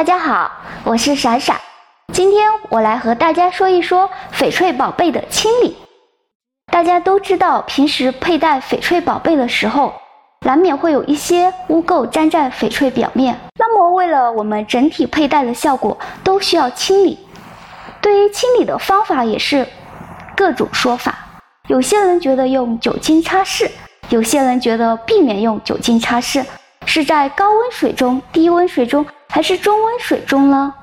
大家好，我是闪闪。今天我来和大家说一说翡翠宝贝的清理。大家都知道，平时佩戴翡翠宝贝的时候，难免会有一些污垢粘在翡翠表面。那么，为了我们整体佩戴的效果，都需要清理。对于清理的方法也是各种说法。有些人觉得用酒精擦拭，有些人觉得避免用酒精擦拭，是在高温水中、低温水中。还是中温水中呢？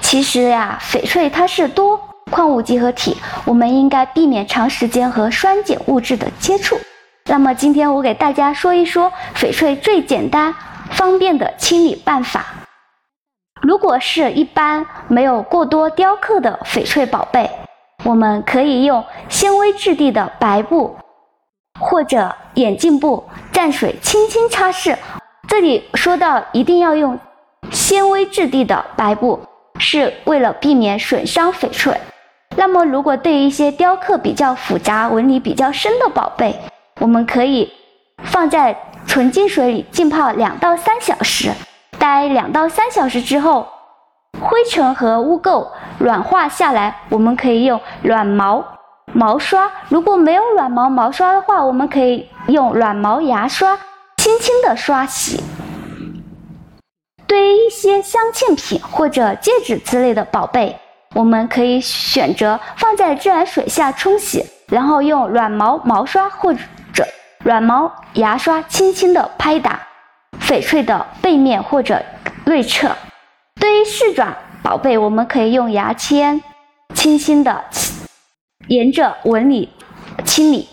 其实呀，翡翠它是多矿物集合体，我们应该避免长时间和酸碱物质的接触。那么今天我给大家说一说翡翠最简单方便的清理办法。如果是一般没有过多雕刻的翡翠宝贝，我们可以用纤维质地的白布或者眼镜布蘸水轻轻擦拭。这里说到一定要用。纤维质地的白布是为了避免损伤翡翠。那么，如果对于一些雕刻比较复杂、纹理比较深的宝贝，我们可以放在纯净水里浸泡两到三小时。待两到三小时之后，灰尘和污垢软化下来，我们可以用软毛毛刷。如果没有软毛毛刷的话，我们可以用软毛牙刷轻轻的刷洗。对于一些镶嵌品或者戒指之类的宝贝，我们可以选择放在自来水下冲洗，然后用软毛毛刷或者软毛牙刷轻轻的拍打翡翠的背面或者内侧。对于细爪宝贝，我们可以用牙签轻轻的沿着纹理清理。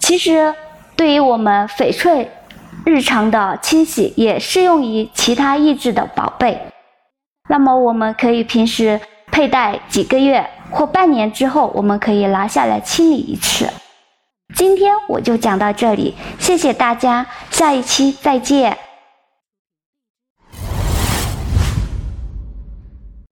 其实，对于我们翡翠。日常的清洗也适用于其他益质的宝贝，那么我们可以平时佩戴几个月或半年之后，我们可以拿下来清理一次。今天我就讲到这里，谢谢大家，下一期再见。